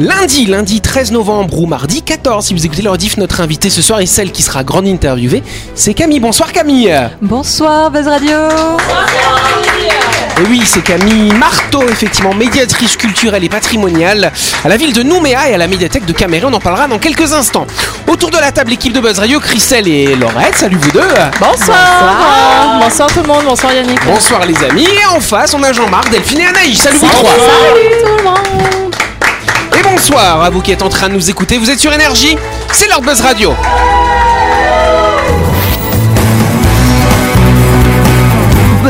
Lundi, lundi 13 novembre ou mardi 14, si vous écoutez leur diff, notre invité ce soir est celle qui sera grande interviewée, c'est Camille. Bonsoir Camille Bonsoir Buzz Radio Et oui, c'est Camille Marteau, effectivement, médiatrice culturelle et patrimoniale à la ville de Nouméa et à la médiathèque de Caméry. On en parlera dans quelques instants. Autour de la table, l'équipe de Buzz Radio, Christelle et Laurette. Salut vous deux Bonsoir Bonsoir, tout le monde, bonsoir Yannick Bonsoir les amis. Et en face, on a Jean-Marc, Delphine et Anaïs. Salut vous trois Salut tout le monde Et bonsoir à vous qui êtes en train de nous écouter. Vous êtes sur Énergie C'est leur Buzz Radio.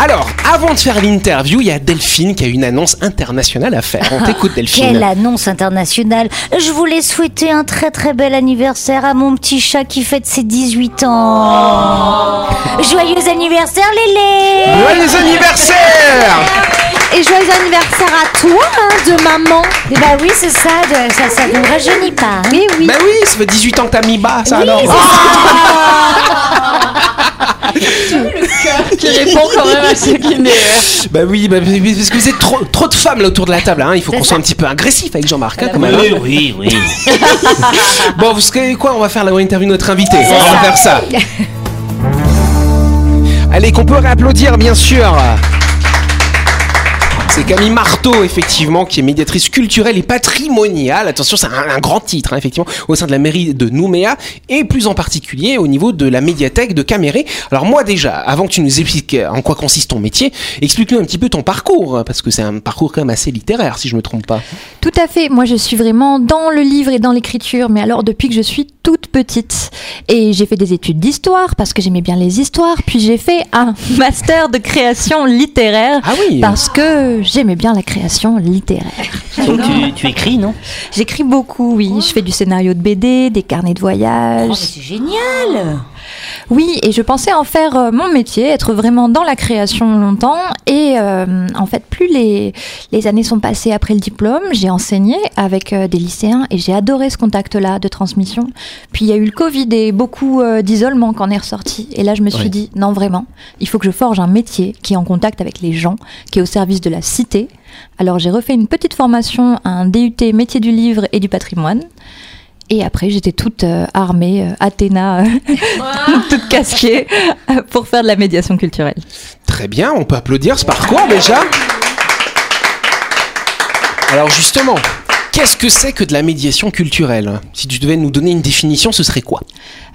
Alors, avant de faire l'interview, il y a Delphine qui a une annonce internationale à faire. On t'écoute Delphine. Quelle annonce internationale Je voulais souhaiter un très très bel anniversaire à mon petit chat qui fête ses 18 ans. Joyeux anniversaire Lélé Joyeux anniversaire Et joyeux anniversaire à toi, hein, de maman Eh Bah oui, c'est ça, de- ça, ça ne rajeunit pas. hein. Oui, oui Bah oui, ça fait 18 ans que t'as mis bas, ça alors. Qui répond quand même à ce qui n'est... Bah oui, bah, oui, parce que vous êtes trop, trop de femmes là autour de la table. Hein. Il faut qu'on soit un petit peu agressif avec Jean-Marc, hein, quand même. hein. oui, oui. Bon, vous savez quoi On va faire la interview de notre invité. On va faire ça. Allez, qu'on peut réapplaudir, bien sûr. C'est Camille Marteau, effectivement, qui est médiatrice culturelle et patrimoniale. Attention, c'est un, grand titre, hein, effectivement, au sein de la mairie de Nouméa, et plus en particulier au niveau de la médiathèque de Caméré. Alors moi déjà, avant que tu nous expliques en quoi consiste ton métier, explique-nous un petit peu ton parcours, parce que c'est un parcours quand même assez littéraire, si je me trompe pas. Tout à fait. Moi, je suis vraiment dans le livre et dans l'écriture, mais alors depuis que je suis toute petite. Et j'ai fait des études d'histoire parce que j'aimais bien les histoires. Puis j'ai fait un master de création littéraire Ah oui parce que j'aimais bien la création littéraire. Donc tu, tu écris, non? J'écris beaucoup, oui. Je fais du scénario de BD, des carnets de Oh, voyage. mais c'est génial Oui, et je pensais en faire euh, mon métier, être vraiment dans la création longtemps. Et euh, en fait, plus les, les années sont passées après le diplôme, j'ai enseigné avec euh, des lycéens et j'ai adoré ce contact-là de transmission. Puis il y a eu le Covid et beaucoup d'isolement quand on est ressorti. Et là, je me suis Oui. dit, non, vraiment, il faut que je forge un métier qui est en contact avec les gens, qui est au service de la cité. Alors j'ai refait une petite formation, un DUT métier du livre et du patrimoine. Et après, j'étais toute euh, armée, euh, Athéna, euh, toute casquée, pour faire de la médiation culturelle. Très bien, on peut applaudir ce parcours déjà. Alors justement, qu'est-ce que c'est que de la médiation culturelle? Si tu devais nous donner une définition, ce serait quoi?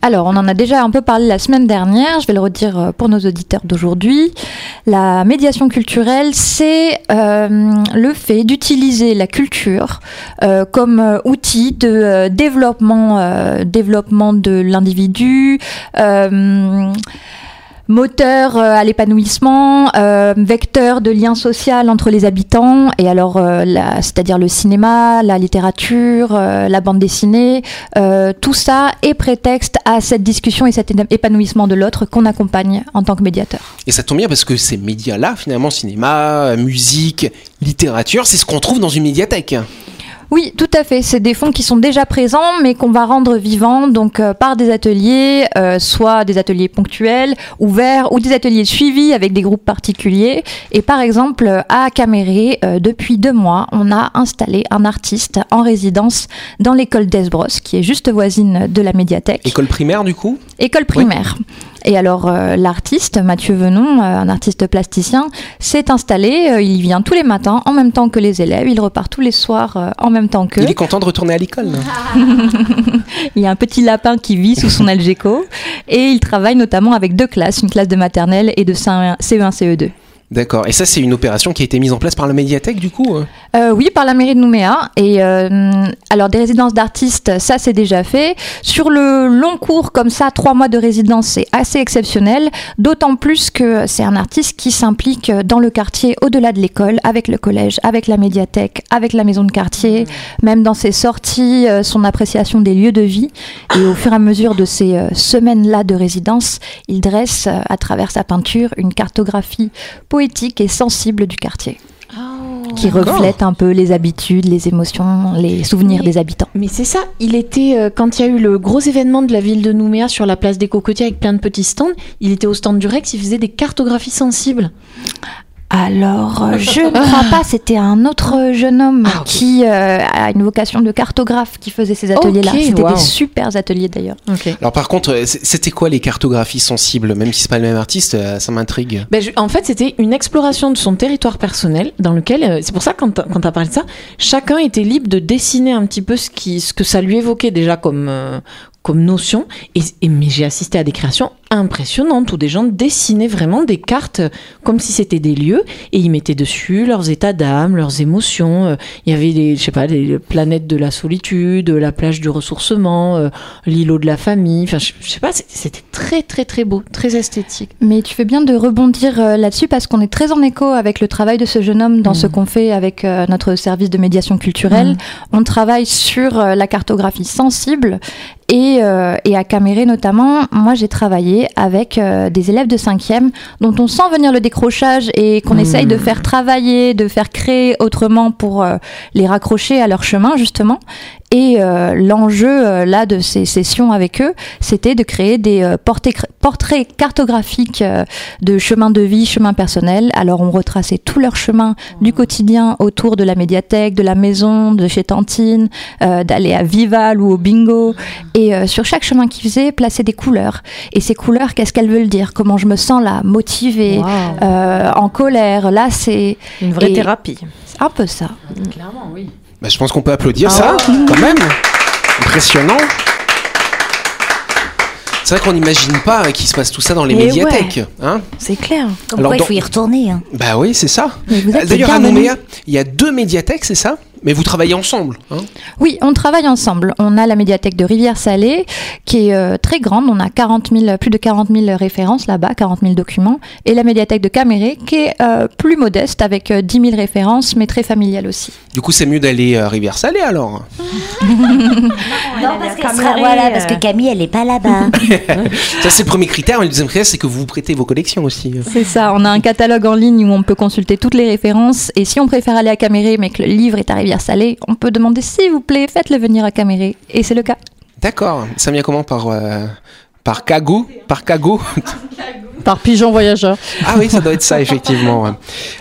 Alors, on en a déjà un peu parlé la semaine dernière, je vais le redire euh, pour nos auditeurs d'aujourd'hui. La médiation culturelle, c'est euh, le fait d'utiliser la culture euh, comme outil de développement, développement de l'individu. Moteur euh, à l'épanouissement, euh, vecteur de lien social entre les habitants, et alors, euh, c'est-à-dire le cinéma, la littérature, la bande dessinée, tout ça est prétexte à cette discussion et cet épanouissement de l'autre qu'on accompagne en tant que médiateur. Et ça tombe bien parce que ces médias-là, finalement, cinéma, musique, littérature, c'est ce qu'on trouve dans une médiathèque. Oui, tout à fait. C'est des fonds qui sont déjà présents, mais qu'on va rendre vivants donc euh, par des ateliers, euh, soit des ateliers ponctuels, ouverts, ou des ateliers suivis avec des groupes particuliers. Et par exemple, à Caméré, euh, depuis deux mois, on a installé un artiste en résidence dans l'école d'Esbros, qui est juste voisine de la médiathèque. École primaire, du coup? École primaire. Et alors euh, l'artiste, Mathieu Venon, euh, un artiste plasticien, s'est installé, euh, il vient tous les matins en même temps que les élèves, il repart tous les soirs euh, en même temps qu'eux. Il est content de retourner à l'école. Il y a un petit lapin qui vit sous son algéco et il travaille notamment avec deux classes, une classe de maternelle et de CE1, CE2. D'accord. Et ça, c'est une opération qui a été mise en place par la médiathèque, du coup euh Euh, oui, par la mairie de Nouméa. Et euh, alors, des résidences d'artistes, ça c'est déjà fait. Sur le long cours, comme ça, trois mois de résidence, c'est assez exceptionnel. D'autant plus que c'est un artiste qui s'implique dans le quartier au-delà de l'école, avec le collège, avec la médiathèque, avec la maison de quartier, même dans ses sorties, son appréciation des lieux de vie. Et au fur et à mesure de ces semaines-là de résidence, il dresse à travers sa peinture une cartographie poétique et sensible du quartier qui D'accord. reflète un peu les habitudes, les émotions, les souvenirs Mais- des habitants. Mais c'est ça, il était, euh, quand il y a eu le gros événement de la ville de Nouméa sur la place des Cocotiers avec plein de petits stands, il était au stand du Rex, il faisait des cartographies sensibles. Alors, euh, je ne crois pas, c'était un autre jeune homme Ah, qui euh, a une vocation de cartographe qui faisait ces ateliers-là. Ok, C'était des super ateliers d'ailleurs. Alors, par contre, euh, c'était quoi les cartographies sensibles Même si c'est pas le même artiste, ça m'intrigue. Ben, en fait, c'était une exploration de son territoire personnel dans lequel, euh, c'est pour ça, quand, quand tu as parlé de ça, chacun était libre de dessiner un petit peu ce, qui, ce que ça lui évoquait déjà comme, euh, comme notion. Et, et- mais j'ai assisté à des créations impressionnantes où des gens dessinaient vraiment des cartes euh, comme si c'était des lieux et ils mettaient dessus leurs états d'âme, leurs émotions. euh, Il y avait des, je sais pas, les planètes de la solitude, la plage du ressourcement, euh, l'îlot de la famille. Enfin, je, sais pas, c'était- très, très, très beau, très esthétique. Mais tu fais bien de rebondir là-dessus parce qu'on est très en écho avec le travail de ce jeune homme dans ce qu'on fait avec notre service de médiation culturelle. Mm. On travaille sur la cartographie sensible et, euh, et à Caméré notamment. Moi, j'ai travaillé avec euh, des élèves de 5e dont on sent venir le décrochage et qu'on Mm. essaye de faire travailler, de faire créer autrement pour euh, les raccrocher à leur chemin justement. Et euh, l'enjeu euh, là de ces sessions avec eux, c'était de créer des euh, portraits, portraits cartographiques euh, de chemin de vie, chemin personnel. Alors on retraçait tout leur chemin du quotidien autour de la médiathèque, de la maison, de chez Tantine, euh, d'aller à Vival ou au bingo. Et euh, sur chaque chemin qu'ils faisaient, placer des couleurs. Et ces couleurs, qu'est-ce qu'elles veulent dire? Comment je me sens là, motivée, euh, en colère. Là, c'est Une vraie Et- thérapie. c'est un peu ça. Clairement, oui. Bah, je pense qu'on peut applaudir ça, quand même. Impressionnant. C'est vrai qu'on n'imagine pas euh, qu'il se passe tout ça dans les Mais médiathèques. Hein C'est clair. Comme Alors, quoi, dans- il faut y retourner. hein. bah oui, c'est ça. D'ailleurs, à. Nouméa, il y a deux médiathèques, c'est ça? Mais vous travaillez ensemble. Hein Oui, on travaille ensemble. On a la médiathèque de Rivière-Salée, qui est euh, très grande. On a 40 000, plus de 40 000 références là-bas, 40 000 documents. Et la médiathèque de Caméré, qui est euh, plus modeste, avec euh, 10 000 références, mais très familiale aussi. du coup, c'est mieux d'aller à Rivière-Salée alors. Non, parce, qu'elle sera- voilà, parce que Camille, elle est pas là-bas. Ça, c'est le premier critère. Le deuxième critère, c'est que vous vous prêtez vos collections aussi. C'est ça. On a un catalogue en ligne où on peut consulter toutes les références. Et si on préfère aller à Caméré, mais que le livre est à Rivière-Salée, on peut demander s'il vous plaît, faites-le venir à Caméré. Et c'est le cas. D'accord. Ça vient comment par euh, par cago Par cago Par pigeon voyageur. Ah oui, ça doit être ça, effectivement.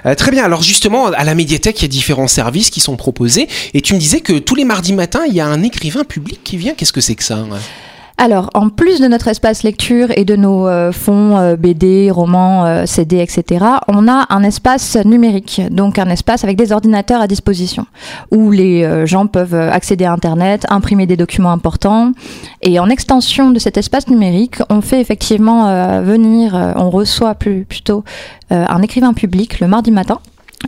Euh, très bien. Alors justement, à la médiathèque, il y a différents services qui sont proposés. Et tu me disais que tous les mardis matins, il y a un écrivain public qui vient. Qu'est-ce que c'est que ça Alors, en plus de notre espace lecture et de nos euh, fonds euh, BD, romans, euh, CD, etc., on a un espace numérique, donc un espace avec des ordinateurs à disposition, où les gens peuvent accéder à Internet, imprimer des documents importants. Et en extension de cet espace numérique, on fait effectivement venir, on reçoit plutôt un écrivain public le mardi matin.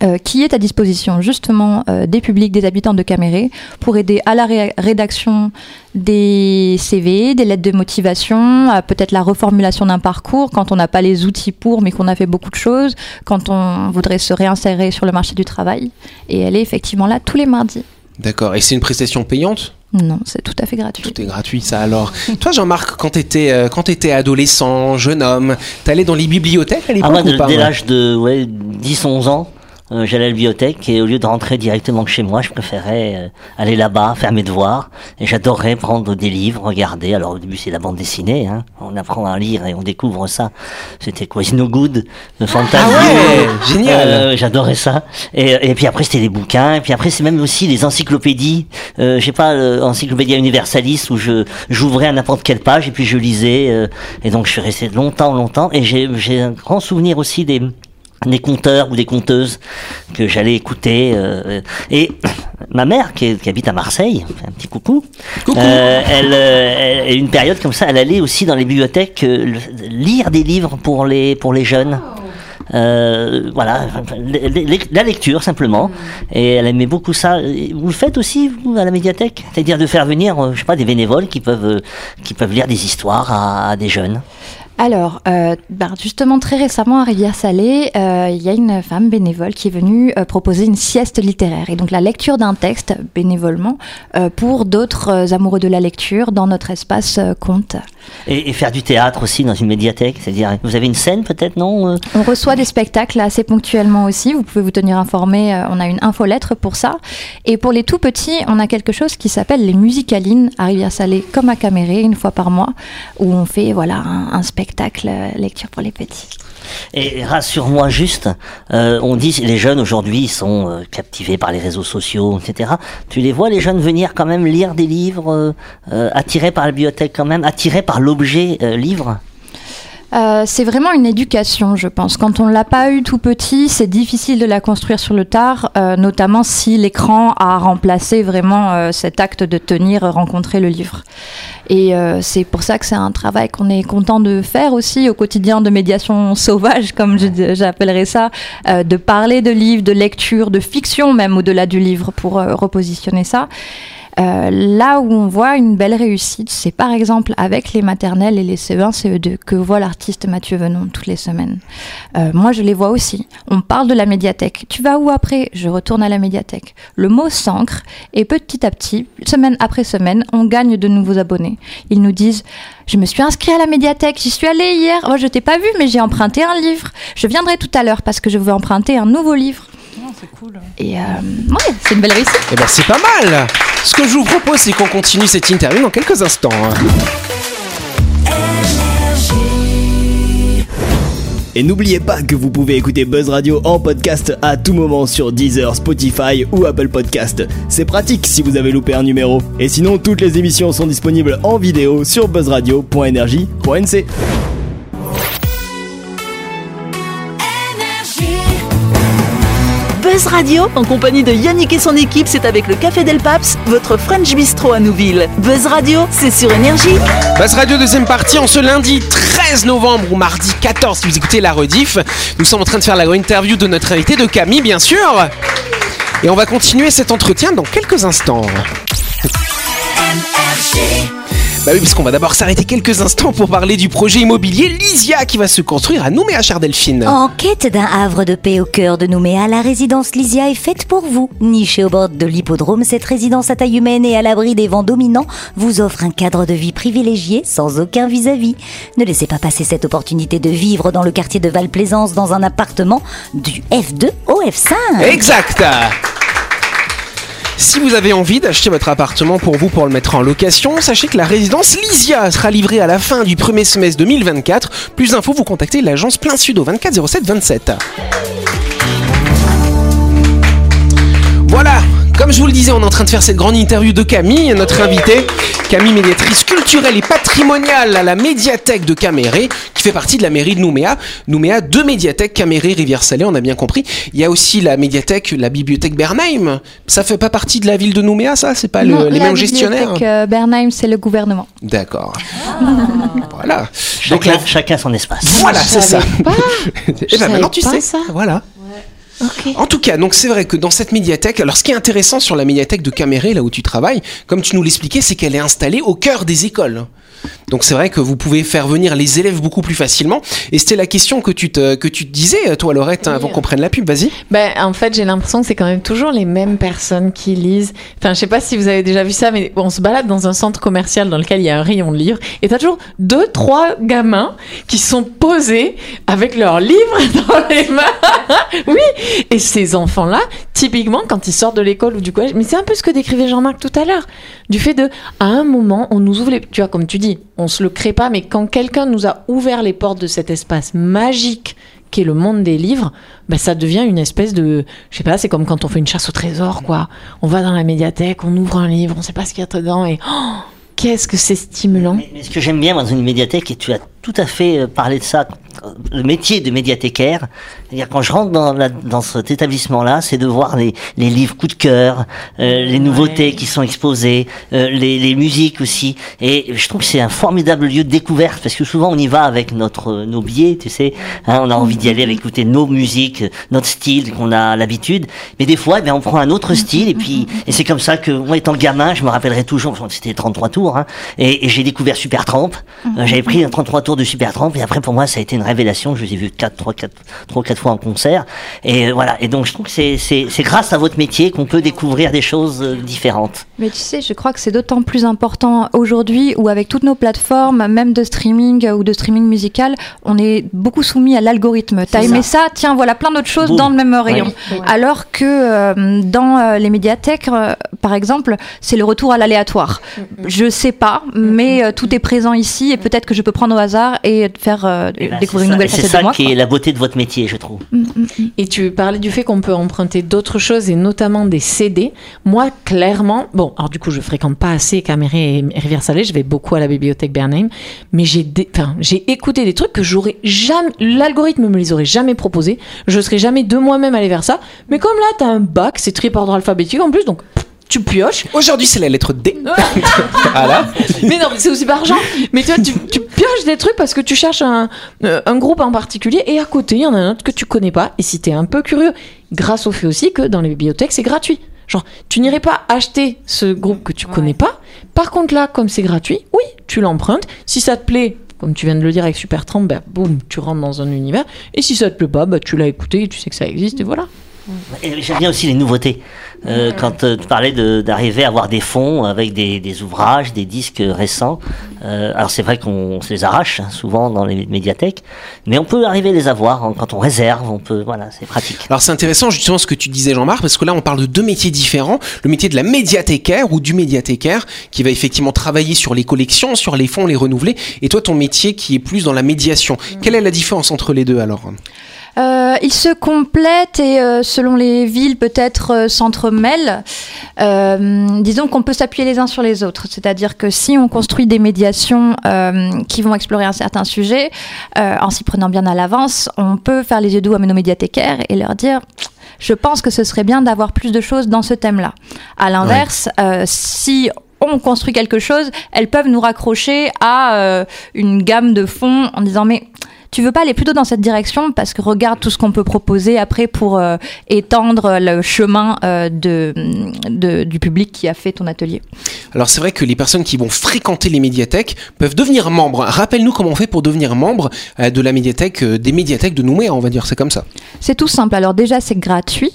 Euh, qui est à disposition justement euh, des publics, des habitants de Caméré, pour aider à la ré- rédaction des CV, des lettres de motivation, à peut-être la reformulation d'un parcours quand on n'a pas les outils pour, mais qu'on a fait beaucoup de choses, quand on voudrait se réinsérer sur le marché du travail. Et elle est effectivement là tous les mardis. D'accord. Et c'est une prestation payante? Non, c'est tout à fait gratuit. Tout est gratuit, ça alors. Toi, Jean-Marc, quand t'étais euh, quand t'étais adolescent, jeune homme, t'allais dans les bibliothèques à l'époque Ah, ou de- pas dès l'âge de ouais, 10-11 ans, euh, j'allais à la bibliothèque et au lieu de rentrer directement chez moi, je préférais euh, aller là-bas, faire mes devoirs. Et j'adorais prendre des livres, regarder. Alors au début, c'est la bande dessinée. Hein. On apprend à lire et on découvre ça. C'était quoi No Good de Fantasio. Ah ouais, génial. Euh, J'adorais ça. Et, et puis après, c'était les bouquins. Et puis après, c'est même aussi les encyclopédies. Euh, je sais pas, euh, Encyclopédia Universalis où je j'ouvrais à n'importe quelle page et puis je lisais. et donc, je suis resté longtemps, longtemps. Et j'ai j'ai un grand souvenir aussi des des conteurs ou des conteuses que j'allais écouter. euh, et ma mère, qui, est- qui habite à Marseille, un petit coucou, Coucou. euh, elle, euh, elle, une période comme ça, elle allait aussi dans les bibliothèques euh, le- lire des livres pour les, pour les jeunes. Euh, voilà, la lecture simplement. Et elle aimait beaucoup ça. Vous le faites aussi vous à la médiathèque, c'est-à-dire de faire venir, je sais pas, des bénévoles qui peuvent qui peuvent lire des histoires à, à des jeunes. Alors, euh, bah, justement, très récemment à Rivière-Salée, euh, il y a une femme bénévole qui est venue euh, proposer une sieste littéraire. Et donc, la lecture d'un texte, bénévolement, pour d'autres amoureux de la lecture dans notre espace compte. Et, et faire du théâtre aussi dans une médiathèque, c'est-à-dire vous avez une scène peut-être non On reçoit des spectacles assez ponctuellement aussi. Vous pouvez vous tenir informé. on a une infolettre pour ça. Et pour les tout petits, on a quelque chose qui s'appelle les musicalines à Rivière-Salée, comme à Caméré, une fois par mois, où on fait voilà un, un spectacle euh, lecture pour les petits. Et rassure-moi juste, euh, on dit les jeunes aujourd'hui sont euh, captivés par les réseaux sociaux, etc. Tu les vois les jeunes venir quand même lire des livres, attirés par la bibliothèque quand même, attirés par l'objet livre? Euh, c'est vraiment une éducation, je pense. Quand on l'a pas eu tout petit, c'est difficile de la construire sur le tard, euh, notamment si l'écran a remplacé vraiment euh, cet acte de tenir, rencontrer le livre. Et c'est pour ça que c'est un travail qu'on est content de faire aussi au quotidien de médiation sauvage, comme j'appellerais ça, de parler de livres, de lecture, de fiction même au-delà du livre pour repositionner ça. Euh, là où on voit une belle réussite, c'est par exemple avec les maternelles et les CE1, CE2 que voit l'artiste Mathieu Venon toutes les semaines. Euh, moi, je les vois aussi. On parle de la médiathèque. Tu vas où après? Je retourne à la médiathèque. Le mot s'ancre et petit à petit, semaine après semaine, on gagne de nouveaux abonnés. Ils nous disent je me suis inscrit à la médiathèque, j'y suis allé hier. Oh, je t'ai pas vu, mais j'ai emprunté un livre. Je viendrai tout à l'heure parce que je veux emprunter un nouveau livre. C'est cool. Et euh, ouais, c'est une belle réussite. Eh ben c'est pas mal Ce que je vous propose, c'est qu'on continue cette interview dans quelques instants. Et n'oubliez pas que vous pouvez écouter Buzz Radio en podcast à tout moment sur Deezer, Spotify ou Apple Podcast. C'est pratique si vous avez loupé un numéro. Et sinon, toutes les émissions sont disponibles en vidéo sur buzzradio.energie.nc. Buzz Radio, en compagnie de Yannick et son équipe, c'est avec le Café Del Paps, votre French Bistro à Nouville. Buzz Radio, c'est sur Énergie. Buzz Radio deuxième partie en ce lundi 13 novembre ou mardi 14 si vous écoutez la rediff. Nous sommes en train de faire la interview de notre invité de Camille bien sûr. Et on va continuer cet entretien dans quelques instants. Bah oui, parce qu'on va d'abord s'arrêter quelques instants pour parler du projet immobilier Lysia qui va se construire à Nouméa Chardelphine. En quête d'un havre de paix au cœur de Nouméa, la résidence Lysia est faite pour vous. Nichée au bord de l'hippodrome, cette résidence à taille humaine et à l'abri des vents dominants vous offre un cadre de vie privilégié sans aucun vis-à-vis. Ne laissez pas passer cette opportunité de vivre dans le quartier de Val-Plaisance dans un appartement du F2 au F5. Exact si vous avez envie d'acheter votre appartement pour vous pour le mettre en location, sachez que la résidence Lysia sera livrée à la fin du premier semestre 2024. Plus d'infos, vous contactez l'agence Plein Sud au 24 07 27. Voilà, comme je vous le disais, on est en train de faire cette grande interview de Camille, notre invitée. Camille, médiatrice culturelle et patrimoniale à la médiathèque de Caméré, qui fait partie de la mairie de Nouméa. Nouméa, deux médiathèques, Caméré, Rivière-Salée, on a bien compris. Il y a aussi la médiathèque, la bibliothèque Bernheim. Ça fait pas partie de la ville de Nouméa, ça? C'est pas le- Non, les la mêmes gestionnaires? bibliothèque, euh, Bernheim, c'est le gouvernement. D'accord. voilà. Donc Chacun, là, chacun son espace. voilà, c'est ça. pas. Et Je ben maintenant tu sais. ça. Voilà. En tout cas, donc c'est vrai que dans cette médiathèque, alors ce qui est intéressant sur la médiathèque de Caméré, là où tu travailles, comme tu nous l'expliquais, c'est qu'elle est installée au cœur des écoles. Donc c'est vrai que vous pouvez faire venir les élèves beaucoup plus facilement. Et c'était la question que tu te, que tu te disais, toi Laurette, hein, avant qu'on prenne la pub, vas-y. Ben, en fait, j'ai l'impression que c'est quand même toujours les mêmes personnes qui lisent. Enfin, je sais pas si vous avez déjà vu ça, mais on se balade dans un centre commercial dans lequel il y a un rayon de livres, et t'as toujours deux, trois gamins qui sont posés avec leurs livres dans les mains. oui. Et ces enfants-là, typiquement, quand ils sortent de l'école ou du collège, mais c'est un peu ce que décrivait Jean-Marc tout à l'heure, du fait de, à un moment, on nous ouvre les, tu vois, comme tu dis, on se le crée pas, mais quand quelqu'un nous a ouvert les portes de cet espace magique qui est le monde des livres, ben ça devient une espèce de, je sais pas, c'est comme quand on fait une chasse au trésor, quoi. On va dans la médiathèque, on ouvre un livre, on sait pas ce qu'il y a dedans et oh, qu'est-ce que c'est stimulant. Mais, mais ce que j'aime bien dans une médiathèque, et tu as tout à fait euh, parlé de ça le métier de médiathécaire, c'est-à-dire quand je rentre dans, la- dans cet établissement-là, c'est de voir les, les livres coup de cœur, euh, les nouveautés qui sont exposées, euh, les, les musiques aussi. Et je trouve que c'est un formidable lieu de découverte parce que souvent on y va avec notre nos biais, tu sais, hein, on a envie d'y aller avec écouter nos musiques, notre style qu'on a l'habitude. Mais des fois, eh bien, on prend un autre style et puis et c'est comme ça que moi étant gamin, je me rappellerai toujours. C'était 33 tours, hein, et, et j'ai découvert Supertramp. Euh, J'avais pris un 33 tours de Supertramp et après pour moi ça a été une révélation. Je les ai vus quatre, trois, quatre, trois, quatre fois en concert. Et voilà. Et donc je trouve que c'est grâce à votre métier qu'on peut découvrir des choses euh, différentes. Mais tu sais, je crois que c'est d'autant plus important aujourd'hui où avec toutes nos plateformes, même de streaming euh, ou de streaming musical, on est beaucoup soumis à l'algorithme. T'as aimé ça. ça, tiens, voilà plein d'autres choses Boum. dans le même rayon. Ouais. Alors que euh, dans euh, les médiathèques, euh, par exemple, c'est le retour à l'aléatoire. Je sais pas, mais euh, tout est présent ici et peut-être que je peux prendre au hasard et faire euh, Et ben, découvrir c'est une ça- nouvelle C'est facette ça de moi. qui est la beauté de votre métier, je trouve. Mm, mm, mm. Et tu parlais du fait qu'on peut emprunter d'autres choses et notamment des CD. Moi, clairement, bon, alors du coup, je fréquente pas assez Caméré et Rivière Salée, je vais beaucoup à la bibliothèque Bernheim, mais j'ai enfin, j'ai écouté des trucs que j'aurais jamais, l'algorithme me les aurait jamais proposés. Je serais jamais de moi-même allé vers ça. Mais comme là, t'as un bac, c'est trié par ordre alphabétique en plus, donc pff, tu pioches. Aujourd'hui, c'est la lettre D. voilà. mais non, c'est aussi par argent. Mais tu vois, tu, tu pioches des trucs parce que tu cherches un, euh, un groupe en particulier et à côté, il y en a un autre que tu connais pas. Et si t'es un peu curieux, grâce au fait aussi que dans les bibliothèques, c'est gratuit. Genre, tu n'irais pas acheter ce groupe que tu connais pas. Par contre, là, comme c'est gratuit, oui, tu l'empruntes. Si ça te plaît, comme tu viens de le dire avec Supertramp, ben, boum, tu rentres dans un univers. Et si ça te plaît pas, bah, tu l'as écouté et tu sais que ça existe et voilà. J'aime bien aussi les nouveautés. Euh, Quand euh, tu parlais d'arriver à avoir des fonds avec des, des ouvrages, des disques récents. Euh, alors c'est vrai qu'on se les arrache hein, souvent dans les médiathèques, mais on peut arriver à les avoir hein, quand on réserve. On peut, voilà, c'est pratique. Alors c'est intéressant justement ce que tu disais Jean-Marc parce que là on parle de deux métiers différents, le métier de la médiathécaire ou du médiathécaire qui va effectivement travailler sur les collections, sur les fonds, les renouveler et toi ton métier qui est plus dans la médiation. Quelle est la différence entre les deux alors? Euh, ils se complètent et euh, selon les villes peut-être euh, s'entremêlent. Euh, disons qu'on peut s'appuyer les uns sur les autres, c'est-à-dire que si on construit des médiations euh, qui vont explorer un certain sujet, euh, en s'y prenant bien à l'avance, on peut faire les yeux doux à nos médiathécaires et leur dire je pense que ce serait bien d'avoir plus de choses dans ce thème-là. À l'inverse, euh, si on construit quelque chose, elles peuvent nous raccrocher à euh, une gamme de fonds en disant mais tu veux pas aller plutôt dans cette direction parce que regarde tout ce qu'on peut proposer après pour euh, étendre le chemin euh, de, de- du public qui a fait ton atelier. Alors c'est vrai que les personnes qui vont fréquenter les médiathèques peuvent devenir membres. Rappelle-nous comment on fait pour devenir membre euh, de la médiathèque, des médiathèques de Nouméa on va dire, c'est comme ça. C'est tout simple. Alors déjà, c'est gratuit.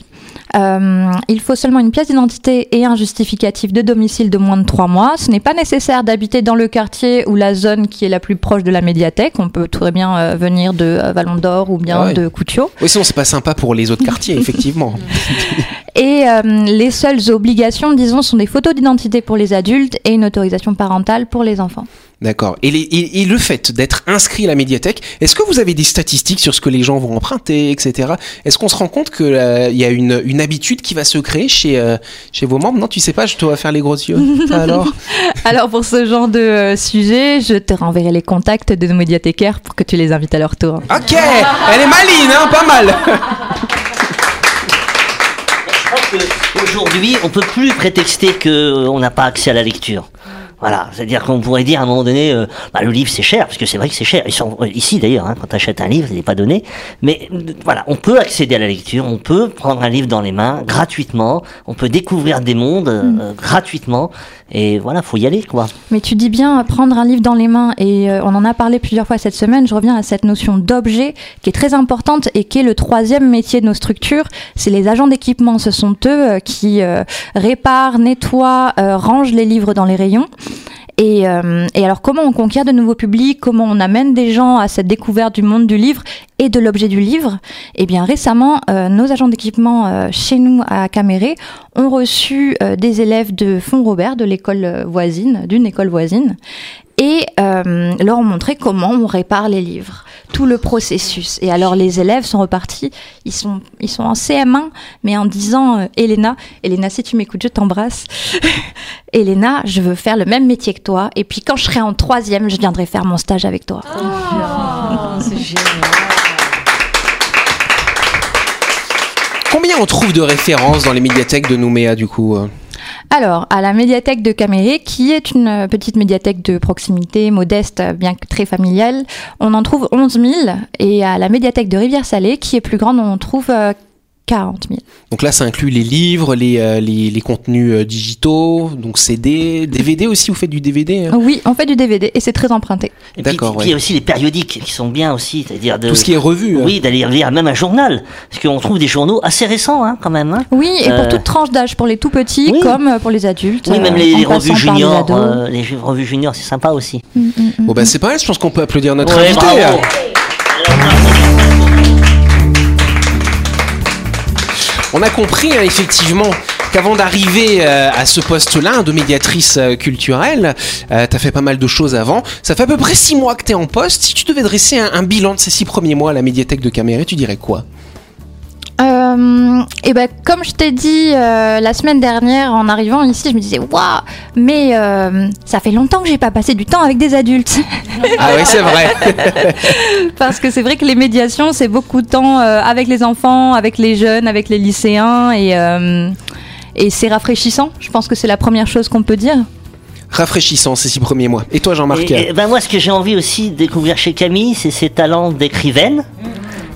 Euh, il faut seulement une pièce d'identité et un justificatif de domicile de moins de trois mois. Ce n'est pas nécessaire d'habiter dans le quartier ou la zone qui est la plus proche de la médiathèque. On peut très bien euh, venir de euh, Vallon d'Or ou bien Ah ouais. de Coutiot. Oui sinon c'est pas sympa pour les autres quartiers effectivement. Et euh, les seules obligations, disons, sont des photos d'identité pour les adultes et une autorisation parentale pour les enfants. D'accord. Et, les- et- et le fait d'être inscrit à la médiathèque, est-ce que vous avez des statistiques sur ce que les gens vont emprunter, etc. Est-ce qu'on se rend compte qu'il y a une, une habitude qui va se créer chez, euh, chez vos membres? Non, tu sais pas, je dois faire les gros yeux. Alors? Alors pour ce genre de euh, sujet, je te renverrai les contacts de nos médiathécaires pour que tu les invites à leur tour. Ok, elle est maline, hein, pas mal. Qu'aujourd'hui, on peut plus prétexter qu'on n'a pas accès à la lecture. Voilà, c'est-à-dire qu'on pourrait dire à un moment donné, euh, bah, le livre c'est cher, parce que c'est vrai que c'est cher. Ils sont, euh, ici d'ailleurs, hein, quand tu achètes un livre, il n'est pas donné. Mais euh, voilà, on peut accéder à la lecture, on peut prendre un livre dans les mains gratuitement, on peut découvrir des mondes euh, gratuitement, et voilà, faut y aller quoi. Mais tu dis bien prendre un livre dans les mains et euh, on en a parlé plusieurs fois cette semaine. Je reviens à cette notion d'objet qui est très importante et qui est le troisième métier de nos structures. C'est les agents d'équipement. Ce sont eux euh, qui euh, réparent, nettoient, euh, rangent les livres dans les rayons. Et, euh, et alors, comment on conquiert de nouveaux publics? Comment on amène des gens à cette découverte du monde du livre et de l'objet du livre? Eh bien, récemment, euh, nos agents d'équipement euh, chez nous à Caméré ont reçu des élèves de Font Robert, de l'école voisine, d'une école voisine, et leur ont montré comment on répare les livres, tout le processus. Et alors les élèves sont repartis, ils sont, ils sont en CM1, mais en disant, euh, Elena, Elena, si tu m'écoutes, je t'embrasse. Elena, je veux faire le même métier que toi, et puis quand je serai en troisième, je viendrai faire mon stage avec toi. c'est génial. Combien on trouve de références dans les médiathèques de Nouméa du coup euh? Alors, à la médiathèque de Caméré, qui est une euh, petite médiathèque de proximité, modeste, euh, bien que très familiale, on en trouve 11 000. Et à la médiathèque de Rivière-Salée, qui est plus grande, on en trouve euh, 40 000. Donc là, ça inclut les livres, les, euh, les, les contenus euh, digitaux, donc CD, DVD aussi. Vous faites du DVD hein? Oui, on fait du DVD et c'est très emprunté. Et puis, D'accord, puis il y a aussi les périodiques qui sont bien aussi, c'est-à-dire de. Tout ce qui est revu. hein. Oui, d'aller lire même un journal. Parce qu'on trouve des journaux assez récents, hein, quand même. hein. Oui, et pour Euh, toute tranche d'âge, pour les tout petits oui. comme pour les adultes. Oui, même les, revues juniors, euh, les revues juniors, c'est sympa aussi. Mm, mm, mm. Bon bah c'est pas mal. Je pense qu'on peut applaudir notre Ouais, invité. bravo. On a compris hein, effectivement qu'avant d'arriver euh, à ce poste-là hein, de médiatrice euh, culturelle, euh, t'as fait pas mal de choses avant. Ça fait à peu près six mois que t'es en poste. Si tu devais dresser un, bilan de ces six premiers mois à la médiathèque de Caméré, tu dirais quoi? Euh, et ben, comme je t'ai dit euh, la semaine dernière en arrivant ici, je me disais waouh, mais euh, ça fait longtemps que j'ai pas passé du temps avec des adultes. Ah oui, c'est vrai. Parce que c'est vrai que les médiations, c'est beaucoup de temps euh, avec les enfants, avec les jeunes, avec les lycéens et, euh, et c'est rafraîchissant. Je pense que c'est la première chose qu'on peut dire. Rafraîchissant ces six premiers mois. Et toi, Jean-Marc Et, et ben moi, ce que j'ai envie aussi de découvrir chez Camille, c'est ses talents d'écrivaine.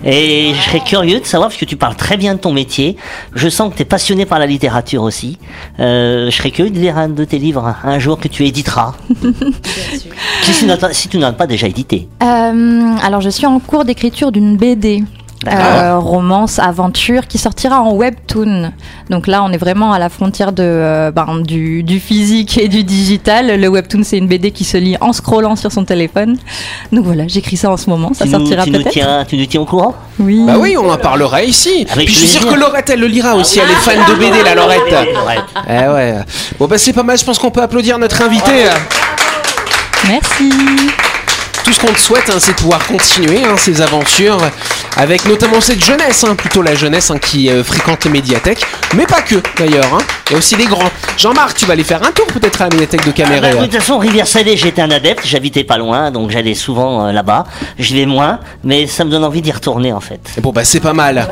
Et je serais curieux de savoir, parce que tu parles très bien de ton métier, je sens que tu es passionné par la littérature aussi. Euh, je serais curieux de lire un de tes livres un, jour que tu éditeras. si, tu n'as pas déjà édité. Euh, alors, je suis en cours d'écriture d'une BD. Euh, romance, aventure, qui sortira en webtoon. Donc là, on est vraiment à la frontière de, euh, ben, du, du physique et du digital. Le webtoon, c'est une BD qui se lit en scrollant sur son téléphone. Donc voilà, j'écris ça en ce moment. Ça tu, nous, sortira tu, nous peut-être. tiens, tu nous tiens au courant? Oui. Bah oui, on en parlera ici. Avec Puis je suis sûr que Laurette, elle le lira aussi. Elle est fan de BD, la Laurette. Laurette. Eh ouais. Bon bah c'est pas mal. Je pense qu'on peut applaudir notre invité. Merci. Tout ce qu'on te souhaite, hein, c'est de pouvoir continuer hein, ces aventures avec notamment cette jeunesse, hein, plutôt la jeunesse hein, qui euh, fréquente les médiathèques, mais pas que d'ailleurs. hein. Il y a aussi les grands. Jean-Marc, tu vas aller faire un tour peut-être à la médiathèque de Ah bah, écoute, de toute façon, Rivière-Salée, j'étais un adepte, j'habitais pas loin, donc j'allais souvent euh, là-bas. Je vais moins, mais ça me donne envie d'y retourner en fait. Et bon bah c'est pas mal.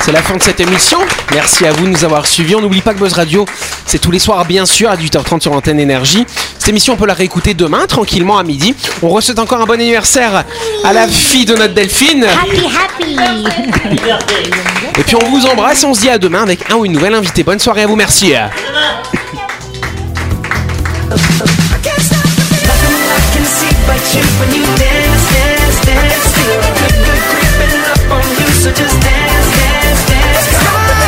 C'est la fin de cette émission. Merci à vous de nous avoir suivis. On n'oublie pas que Buzz Radio, c'est tous les soirs, bien sûr, à 18h30 sur l'antenne Énergie. Cette émission, on peut la réécouter demain, tranquillement, à midi. On reçoit encore un bon anniversaire à la fille de notre Delphine. Et puis on vous embrasse et on se dit à demain avec un ou une nouvelle invitée. Bonne soirée à vous, merci.